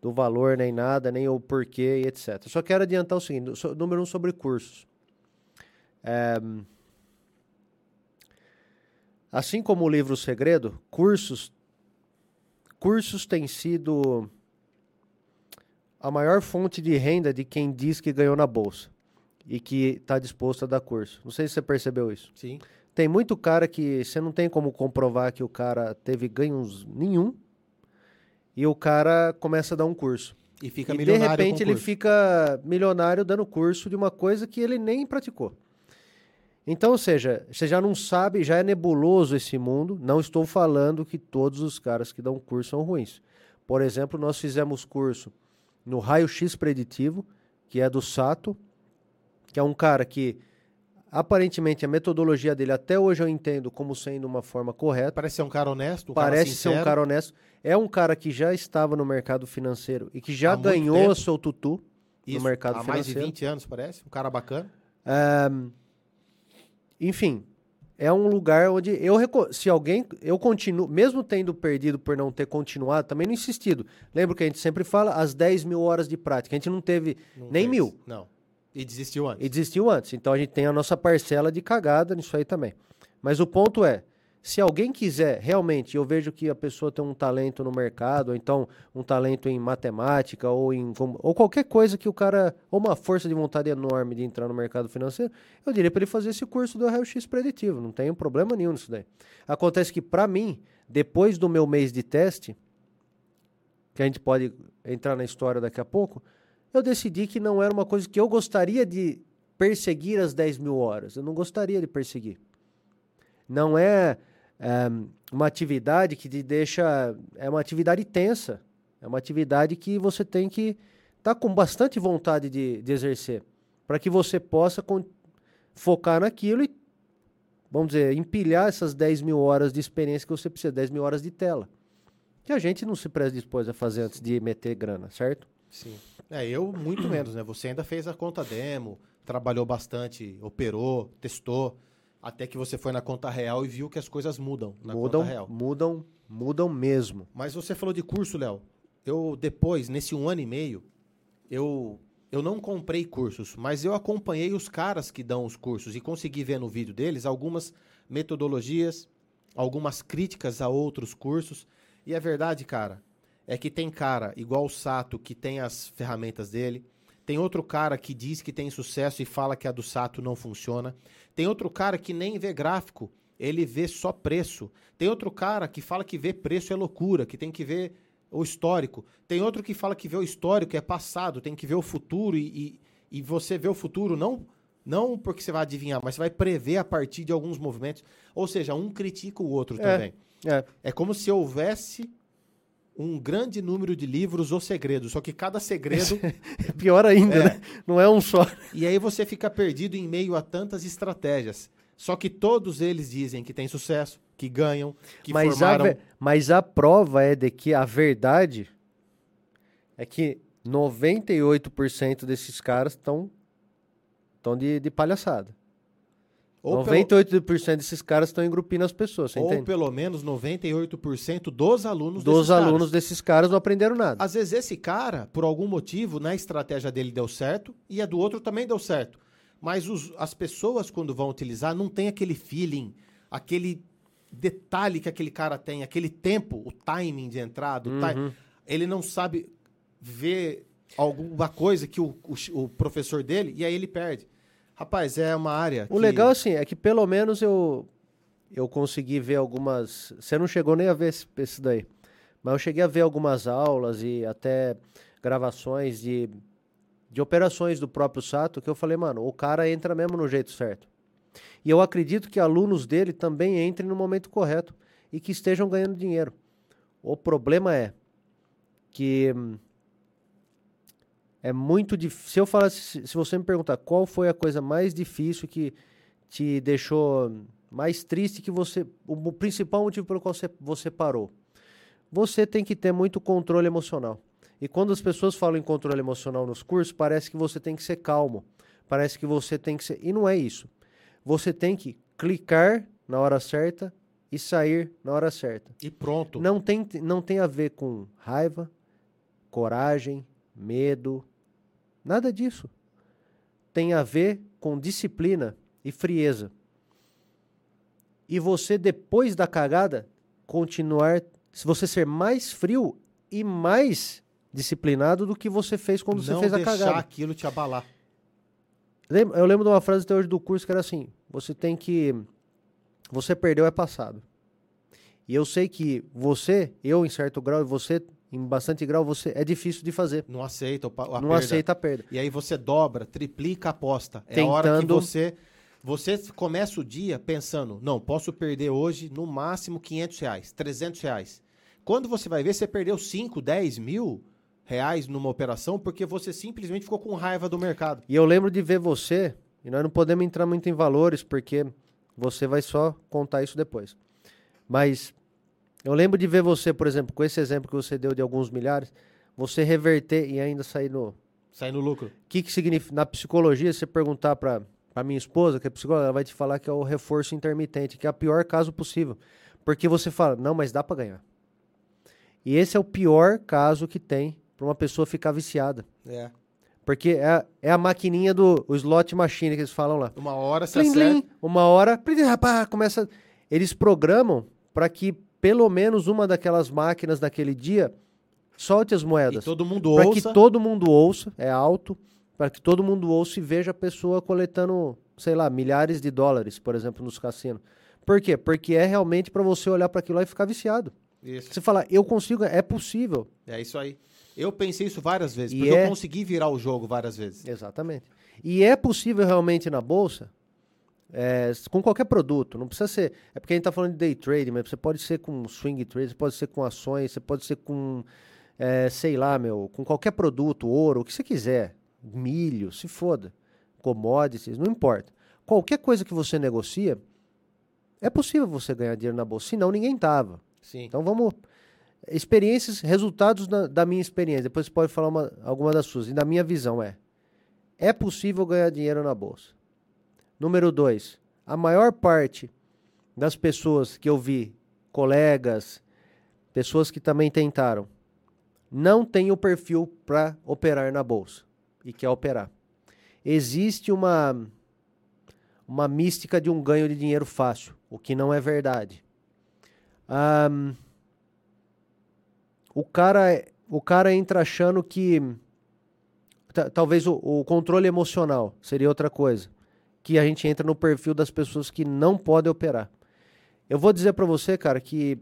do valor nem nada, nem o porquê e etc. Eu só quero adiantar o seguinte: número um sobre cursos. É, assim como o livro Segredo, cursos, cursos têm sido a maior fonte de renda de quem diz que ganhou na bolsa e que está disposto a dar curso. Não sei se você percebeu isso. Sim. Tem muito cara que você não tem como comprovar que o cara teve ganhos nenhum e o cara começa a dar um curso. E fica e de milionário com repente ele fica milionário dando curso de uma coisa que ele nem praticou. Então, ou seja, você já não sabe, já é nebuloso esse mundo. Não estou falando que todos os caras que dão curso são ruins. Por exemplo, nós fizemos curso no raio-x preditivo, que é do Sato, que é um cara que aparentemente a metodologia dele até hoje eu entendo como sendo uma forma correta. Parece ser um cara honesto, um Parece cara ser um cara honesto. É um cara que já estava no mercado financeiro e que já Há ganhou seu tutu Isso, no mercado há mais de financeiro. 20 anos, parece. Um cara bacana. Enfim, é um lugar onde eu se alguém eu continuo, mesmo tendo perdido por não ter continuado, também não insistido. Lembra que a gente sempre fala as 10 mil horas de prática. A gente não teve Não nem fez. mil Não. E desistiu antes. e desistiu antes. Então a gente tem a nossa parcela de cagada nisso aí também. Mas o ponto é, se alguém quiser realmente, eu vejo que a pessoa tem um talento no mercado, ou então um talento em matemática, ou em ou qualquer coisa que o cara, ou uma força de vontade enorme de entrar no mercado financeiro, eu diria para ele fazer esse curso do raio-x preditivo. Não tem problema nenhum nisso daí. Acontece que para mim, depois do meu mês de teste, que a gente pode entrar na história daqui a pouco, eu decidi que não era uma coisa que eu gostaria de perseguir as 10 mil horas. Eu não gostaria de perseguir. Não é, é, uma atividade que te deixa. É uma atividade tensa. É uma atividade que você tem que estar com bastante vontade de, de exercer. Para que você possa focar naquilo e, vamos dizer, empilhar essas 10 mil horas de experiência que você precisa, 10 mil horas de tela. Que a gente não se predispôs a fazer antes de meter grana, certo? Sim. É, eu muito menos, né? Você ainda fez a conta demo, trabalhou bastante, operou, testou, até que você foi na conta real e viu que as coisas mudam na mudam, conta real. mudam, mudam mesmo. Mas você falou de curso, Léo. Eu depois, nesse um ano e meio, eu eu não comprei cursos, mas eu acompanhei os caras que dão os cursos e consegui ver no vídeo deles algumas metodologias, algumas críticas a outros cursos. E a verdade, cara, é que tem cara igual o Sato que tem as ferramentas dele, tem outro cara que diz que tem sucesso e fala que a do Sato não funciona. Tem outro cara que nem vê gráfico, ele vê só preço. Tem outro cara que fala que ver preço é loucura, que tem que ver o histórico. Tem outro que fala que ver o histórico é passado, tem que ver o futuro e, e, e você vê o futuro não não porque você vai adivinhar, mas você vai prever a partir de alguns movimentos. Ou seja, um critica o outro É. também. É, É como se houvesse um grande número de livros ou segredos, só que cada segredo pior ainda, É. né? Não é um só. E aí você fica perdido em meio a tantas estratégias. Só que todos eles dizem que tem sucesso, que ganham, que mas, a, formaram. ve- mas a prova é de que a verdade é que 98% desses caras estão estão de, de palhaçada. Ou, pelo, 98% desses caras estão engrupindo as pessoas, você ou entende? pelo menos 98% dos alunos Dos desses caras. alunos desses caras não aprenderam nada. Às vezes esse cara, por algum motivo, na estratégia dele deu certo e a do outro também deu certo. Mas os- as pessoas, quando vão utilizar, não tem aquele feeling, aquele detalhe que aquele cara tem, aquele tempo, o timing de entrada, Uhum. ele não sabe ver alguma coisa que o, o, o professor dele, e aí ele perde. Rapaz, é uma área. O que- legal, assim, é que pelo menos eu, eu consegui ver algumas. Você não chegou nem a ver esse, esse daí. Mas eu cheguei a ver algumas aulas e até gravações de, de operações do próprio Sato que eu falei, mano, o cara entra mesmo no jeito certo. E eu acredito que alunos dele também entrem no momento correto e que estejam ganhando dinheiro. O problema é que hum, é muito difícil. Se eu falasse, se você me perguntar qual foi a coisa mais difícil que te deixou mais triste que você, o principal motivo pelo qual você, você parou, você tem que ter muito controle emocional. E quando as pessoas falam em controle emocional nos cursos, parece que você tem que ser calmo, parece que você tem que ser, e não é isso. Você tem que clicar na hora certa e sair na hora certa. E pronto. Não tem, não tem a ver com raiva, coragem, medo, nada disso. Tem a ver com disciplina e frieza. E você, depois da cagada, continuar. Se você ser mais frio e mais disciplinado do que você fez quando você não fez a deixar cagada. aquilo te abalar. Eu lembro de uma frase até hoje do curso que era assim: você tem que. Você perdeu é passado. E eu sei que você, eu em certo grau, e você em bastante grau, você é difícil de fazer. Não aceita a não perda. aceita a perda. E aí você dobra, triplica a aposta. É a hora que Tentando- você você começa o dia pensando, não, posso perder hoje no máximo 500 reais, 300 reais. Quando você vai ver, você perdeu 5, 10 mil reais numa operação porque você simplesmente ficou com raiva do mercado. E eu lembro de ver você, e nós não podemos entrar muito em valores, porque você vai só contar isso depois. Mas eu lembro de ver você, por exemplo, com esse exemplo que você deu de alguns milhares, você reverter e ainda sair no. O Sai no lucro. que, que significa? Na psicologia, se você perguntar para a minha esposa, que é psicóloga, ela vai te falar que é o reforço intermitente, que é o pior caso possível. Porque você fala, não, mas dá para ganhar. E esse é o pior caso que tem para uma pessoa ficar viciada. É. Porque é, é a maquininha do o slot machine que eles falam lá. Uma hora você Plim, acerta. plim, uma hora, plim, rapaz, começa. Eles programam para que pelo menos uma daquelas máquinas naquele dia solte as E moedas. todo mundo Para ouça. que todo mundo ouça, é alto, para que todo mundo ouça e veja a pessoa coletando, sei lá, milhares de dólares, por exemplo, nos cassinos. Por quê? Porque é realmente para você olhar para aquilo lá e ficar viciado. Isso. Você falar, eu consigo, é possível. É isso aí. Eu pensei isso várias vezes, E porque é- eu consegui virar o jogo várias vezes. Exatamente. E é possível realmente na bolsa, é, com qualquer produto, não precisa ser. É porque a gente está falando de day trade, mas você pode ser com swing trade, você pode ser com ações, você pode ser com, é, sei lá, meu, com qualquer produto, ouro, o que você quiser, milho, se foda, commodities, não importa. Qualquer coisa que você negocia, é possível você ganhar dinheiro na bolsa, senão ninguém tava. Sim. Então vamos. Experiências, resultados da, da minha experiência. Depois você pode falar uma, alguma das suas. E da minha visão é: é possível ganhar dinheiro na bolsa. Número dois, a maior parte das pessoas que eu vi, colegas, pessoas que também tentaram, não tem o perfil para operar na bolsa e quer operar. Existe uma uma mística de um ganho de dinheiro fácil, o que não é verdade. Ahn, o cara o cara entra achando que ta- talvez o, o controle emocional seria outra coisa que a gente entra no perfil das pessoas que não podem operar eu vou dizer pra você cara que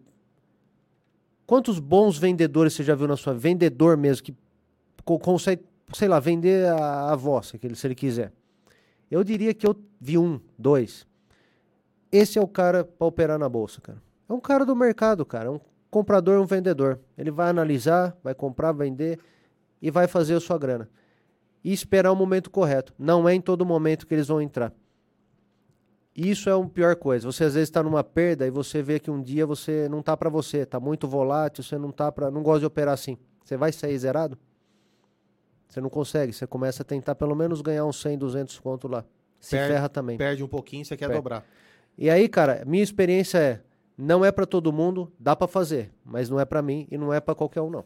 quantos bons vendedores você já viu na sua vendedor mesmo que co- consegue sei lá vender a, a voz se ele quiser eu diria que eu vi um dois esse é o cara para operar na bolsa cara é um cara do mercado cara é um comprador um vendedor. Ele vai analisar, vai comprar, vender e vai fazer a sua grana. E esperar o momento correto. Não é em todo momento que eles vão entrar. Isso é a pior coisa. Você às vezes está numa perda e você vê que um dia você não tá para você, tá muito volátil, você não tá para, não gosta de operar assim. Você vai sair zerado? Você não consegue, você começa a tentar pelo menos ganhar uns 100, 200 conto lá. Se Perde- ferra também. Perde um pouquinho, você quer Perde. dobrar. E aí, cara, minha experiência é, não é para todo mundo, dá para fazer, mas não é para mim e não é para qualquer um não.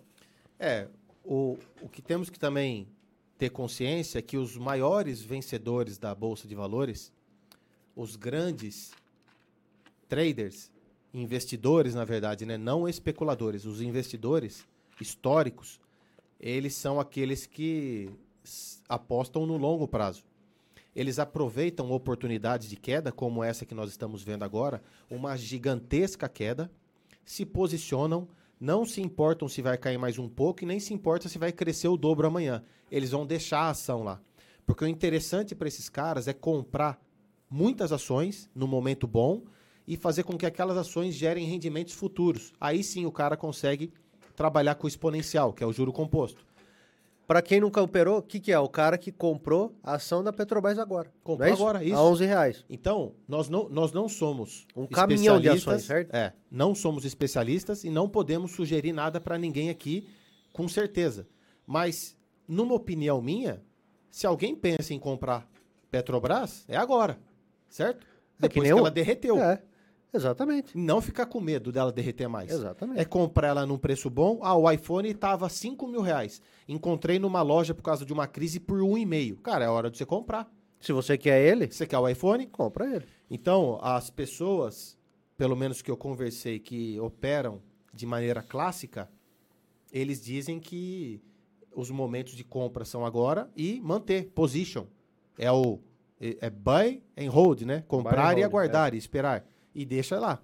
É, o, o que temos que também ter consciência que os maiores vencedores da Bolsa de Valores, os grandes traders, investidores, na verdade, né? não especuladores, os investidores históricos, eles são aqueles que apostam no longo prazo. Eles aproveitam oportunidades de queda, como essa que nós estamos vendo agora, uma gigantesca queda, se posicionam, não se importam se vai cair mais um pouco e nem se importa se vai crescer o dobro amanhã. Eles vão deixar a ação lá. Porque o interessante para esses caras é comprar muitas ações no momento bom e fazer com que aquelas ações gerem rendimentos futuros. Aí sim o cara consegue trabalhar com o exponencial, que é o juro composto. Para quem nunca operou, o que, que é? O cara que comprou a ação da Petrobras agora. Comprou é agora, isso. A 11 reais. Então, nós não, nós não somos Um caminhão de ações, certo? É, não somos especialistas e não podemos sugerir nada para ninguém aqui com certeza. Mas, numa opinião minha, se alguém pensa em comprar Petrobras, é agora, certo? É que Depois que eu. ela derreteu. É, exatamente. Não ficar com medo dela derreter mais. Exatamente. É comprar ela num preço bom. Ah, o iPhone estava 5 mil reais. Encontrei numa loja por causa de uma crise por um e meio. Cara, é hora de você comprar. Se você quer ele, Você quer o iPhone? compra ele. Então, as pessoas, pelo menos que eu conversei, que operam de maneira clássica, eles dizem que os momentos de compra são agora e manter position. É o é é buy and hold, né? Comprar and e hold, aguardar e esperar e deixa lá.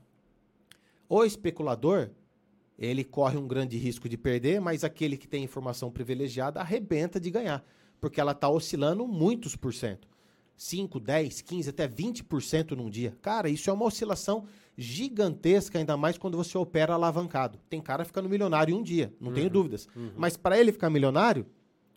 O especulador, ele corre um grande risco de perder, mas aquele que tem informação privilegiada arrebenta de ganhar, porque ela está oscilando muitos por cento. 5, 10, 15, até 20% num dia. Cara, isso é uma oscilação gigantesca, ainda mais quando você opera alavancado. Tem cara ficando milionário em um dia, não uhum, tenho dúvidas. Uhum. Mas para ele ficar milionário,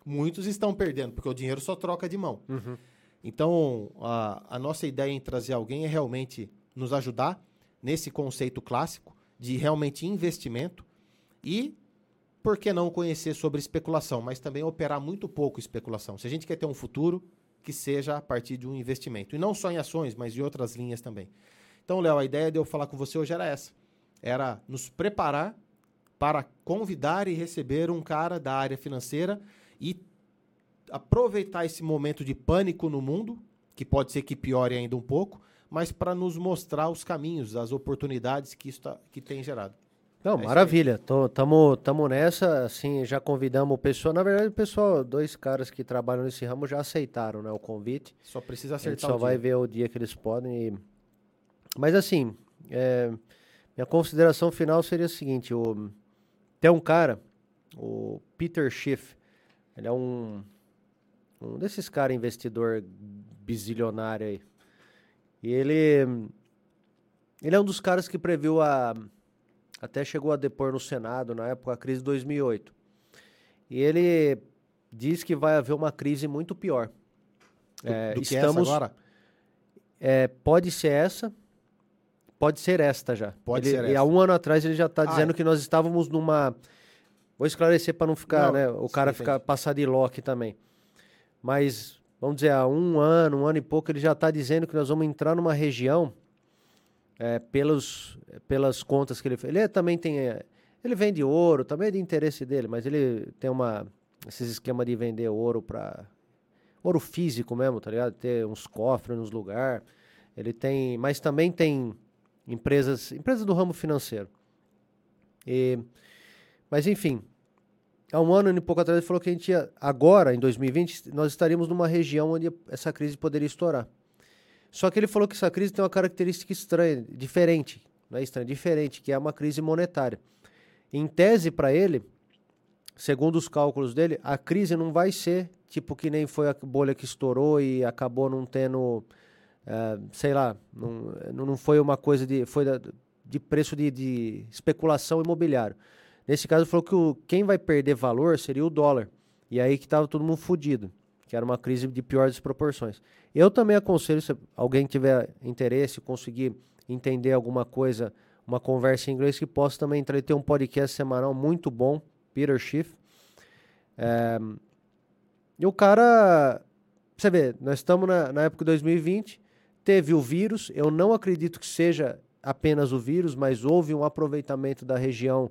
muitos estão perdendo, porque o dinheiro só troca de mão. Uhum. Então, a, a nossa ideia em trazer alguém é realmente nos ajudar nesse conceito clássico de realmente investimento e por que não conhecer sobre especulação, mas também operar muito pouco especulação. Se a gente quer ter um futuro que seja a partir de um investimento, e não só em ações, mas em outras linhas também. Então, Léo, a ideia de eu falar com você hoje era essa. Era nos preparar para convidar e receber um cara da área financeira e aproveitar esse momento de pânico no mundo, que pode ser que piore ainda um pouco, mas para nos mostrar os caminhos, as oportunidades que isso tá, que tem gerado. Não, é maravilha. Tamo, tamo nessa, assim, já convidamos o pessoal. Na verdade, o pessoal, dois caras que trabalham nesse ramo já aceitaram, né, o convite. Só precisa acertar a gente só vai ver o dia que eles podem. E... Mas assim, é, minha consideração final seria a seguinte: o, tem um cara, o Peter Schiff, ele é um, um desses caras investidor bizilionário aí. E ele, ele é um dos caras que previu a até chegou a depor no Senado na época da crise de 2008. E ele diz que vai haver uma crise muito pior. Do, é, do estamos, agora? É, pode ser essa, pode ser esta já. Pode ele, ser esta. E há um ano atrás ele já está ah, dizendo é. que nós estávamos numa... Vou esclarecer para não ficar, não, né, o cara ficar passar de lock também. Mas, vamos dizer, há um ano, um ano e pouco, ele já está dizendo que nós vamos entrar numa região é, pelos, pelas contas que ele fez. Ele é, também tem. É, ele vende ouro, também é de interesse dele, mas ele tem uma. Esses esquema de vender ouro para. Ouro físico mesmo, tá ligado? Ter uns cofres nos lugares. Ele tem. Mas também tem empresas. Empresas do ramo financeiro. E, mas enfim. Há um ano e pouco atrás ele falou que a gente ia. Agora, em 2020, nós estaríamos numa região onde essa crise poderia estourar. Só que ele falou que essa crise tem uma característica estranha, diferente, não é estranha, diferente, que é uma crise monetária. Em tese, para ele, segundo os cálculos dele, a crise não vai ser tipo que nem foi a bolha que estourou e acabou não tendo, uh, sei lá, não, não foi uma coisa de, foi de preço de, de especulação imobiliário. Nesse caso, falou que o, quem vai perder valor seria o dólar. E aí que estava todo mundo fudido que era uma crise de piores proporções. Eu também aconselho, se alguém tiver interesse, conseguir entender alguma coisa, uma conversa em inglês, que possa também entrar. Ele tem um podcast semanal muito bom, Peter Schiff. É, e o cara, você vê, nós estamos na, na época de 2020, teve o vírus, eu não acredito que seja apenas o vírus, mas houve um aproveitamento da região,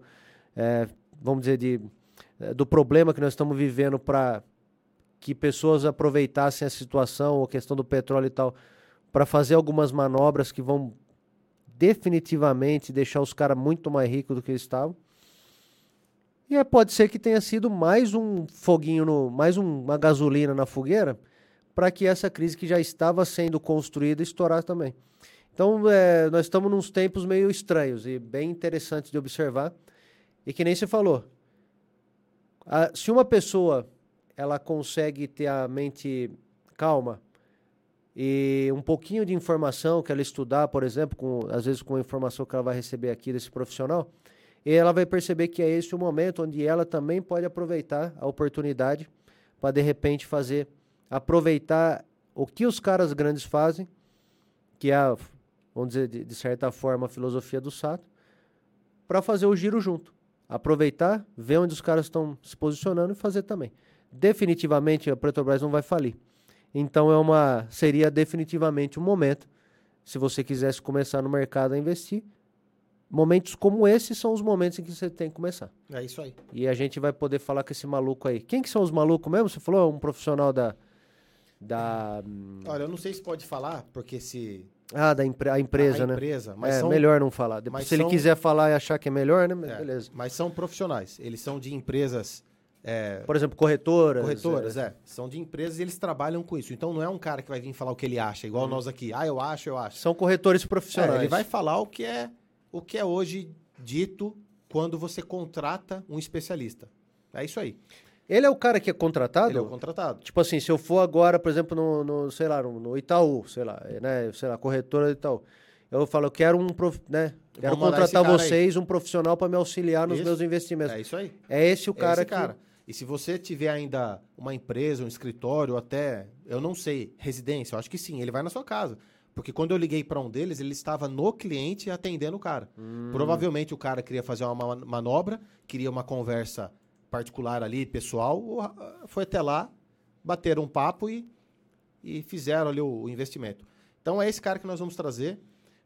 é, vamos dizer, de, é, do problema que nós estamos vivendo para que pessoas aproveitassem a situação, a questão do petróleo e tal, para fazer algumas manobras que vão definitivamente deixar os caras muito mais ricos do que eles estavam. E é, pode ser que tenha sido mais um foguinho, no, mais um, uma gasolina na fogueira para que essa crise que já estava sendo construída estourar também. Então, é, nós estamos nos tempos meio estranhos e bem interessantes de observar. E que nem você falou, a, se uma pessoa ela consegue ter a mente calma e um pouquinho de informação que ela estudar, por exemplo, com, às vezes com a informação que ela vai receber aqui desse profissional, e ela vai perceber que é esse o momento onde ela também pode aproveitar a oportunidade para de repente fazer aproveitar o que os caras grandes fazem, que é, a, vamos dizer, de, de certa forma, a filosofia do Sato, para fazer o giro junto. Aproveitar, ver onde os caras estão se posicionando e fazer também definitivamente a Petrobras não vai falir. Então é uma seria definitivamente um momento se você quisesse começar no mercado a investir. Momentos como esses são os momentos em que você tem que começar. É isso aí. E a gente vai poder falar com esse maluco aí. Quem que são os malucos mesmo? Você falou um profissional da da Olha, eu não sei se pode falar, porque se ah, da impre a empresa, a, a né? empresa, mas é, são... melhor não falar. Depois, se são... ele quiser falar e achar que é melhor, né? É, beleza. Mas são profissionais. Eles são de empresas é, Por exemplo, corretoras. Corretoras, é. é. São de empresas e eles trabalham com isso. Então não é um cara que vai vir falar o que ele acha, igual hum. nós aqui. Ah, eu acho, eu acho. São corretores profissionais. É, ele vai falar o que é o que é hoje dito quando você contrata um especialista. É isso aí. Ele é o cara que é contratado? Ele é o contratado. Tipo assim, se eu for agora, por exemplo, no, no sei lá, no, no Itaú, sei lá, né, sei lá, corretora do Itaú. Eu falo, eu quero um, prof, né, quero contratar vocês, um profissional para me auxiliar nos Isso. meus investimentos. É isso aí. É esse o É cara esse que cara. E se você tiver ainda uma empresa, um escritório, até, eu não sei, residência, eu acho que sim, ele vai na sua casa. Porque quando eu liguei para um deles, ele estava no cliente atendendo o cara. Hum. Provavelmente o cara queria fazer uma ma- manobra, queria uma conversa particular ali, pessoal, foi até lá, bateram um papo e, e fizeram ali o, o investimento. Então é esse cara que nós vamos trazer.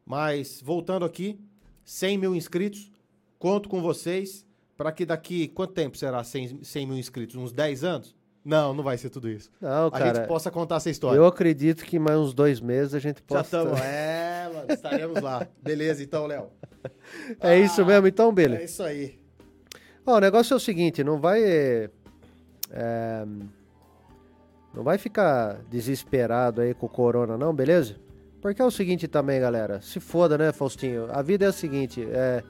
Mas voltando aqui, 100 mil inscritos, conto com vocês para que daqui, quanto tempo será 100, 100 mil inscritos? Uns 10 anos? Não, não vai ser tudo isso. Não, a cara. gente possa contar essa história. Eu acredito que mais uns dois meses a gente Já possa. estamos. É, mano, estaremos lá. Beleza, então, Léo. É isso mesmo, então, Billy. É isso aí. Ó, o negócio é o seguinte, não vai. é, não vai ficar desesperado aí com o corona, não, beleza? Porque é o seguinte também, galera. Se foda, né, Faustinho? A vida é a seguinte: é,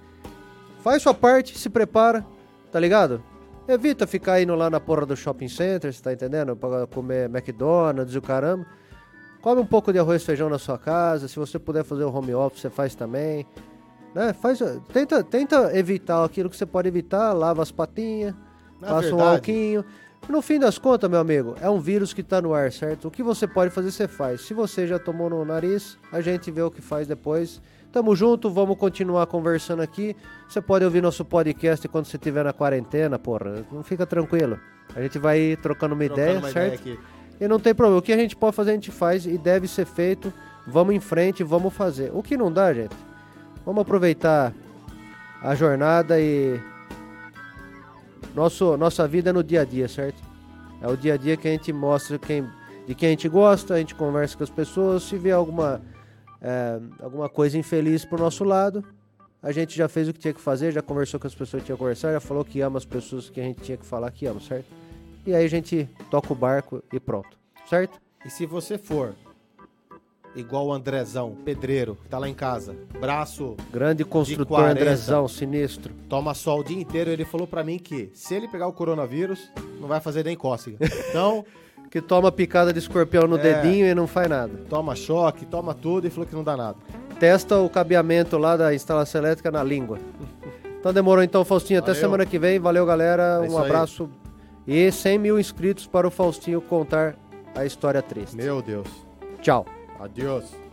faz sua parte, se prepara, tá ligado? Evita ficar indo lá na porra do shopping center, você tá entendendo? Pra comer McDonald's e o caramba. Come um pouco de arroz e feijão na sua casa. Se você puder fazer o home office, você faz também. Né? Faz, tenta, tenta evitar aquilo que você pode evitar. Lava as patinhas, Na passa um verdade, alquinho. No fim das contas, meu amigo, é um vírus que tá no ar, certo? O que você pode fazer, você faz. Se você já tomou no nariz, a gente vê o que faz depois. Tamo junto, vamos continuar conversando aqui. Você pode ouvir nosso podcast quando você estiver na quarentena, porra. Não fica tranquilo. A gente vai trocando uma trocando ideia, uma certo? ideia. E não tem problema. O que a gente pode fazer, a gente faz e deve ser feito. Vamos em frente, vamos fazer. O que não dá, gente, vamos aproveitar a jornada e. Nosso, nossa vida é no dia a dia, certo? É o dia a dia que a gente mostra quem, de quem a gente gosta, a gente conversa com as pessoas. Se vê alguma, é, alguma coisa infeliz pro nosso lado, a gente já fez o que tinha que fazer, já conversou com as pessoas que tinha que conversar, já falou que ama as pessoas que a gente tinha que falar que ama, certo? E aí a gente toca o barco e pronto, certo? E se você for igual o Andrezão, pedreiro, que tá lá em casa, braço, Grande construtor 40. Andrezão, sinistro. toma sol o dia inteiro, ele falou pra mim que se ele pegar o coronavírus, não vai fazer nem cócega. Então, Que toma picada de escorpião no É. dedinho e não faz nada. toma choque, toma tudo e falou que não dá nada. Testa o cabeamento lá da instalação elétrica na língua. Então demorou então, Faustinho. Até Valeu. semana que vem. Valeu, galera. É um aí. abraço. E 100 mil inscritos para o Faustinho contar a história triste. Meu Deus. Tchau. Adiós.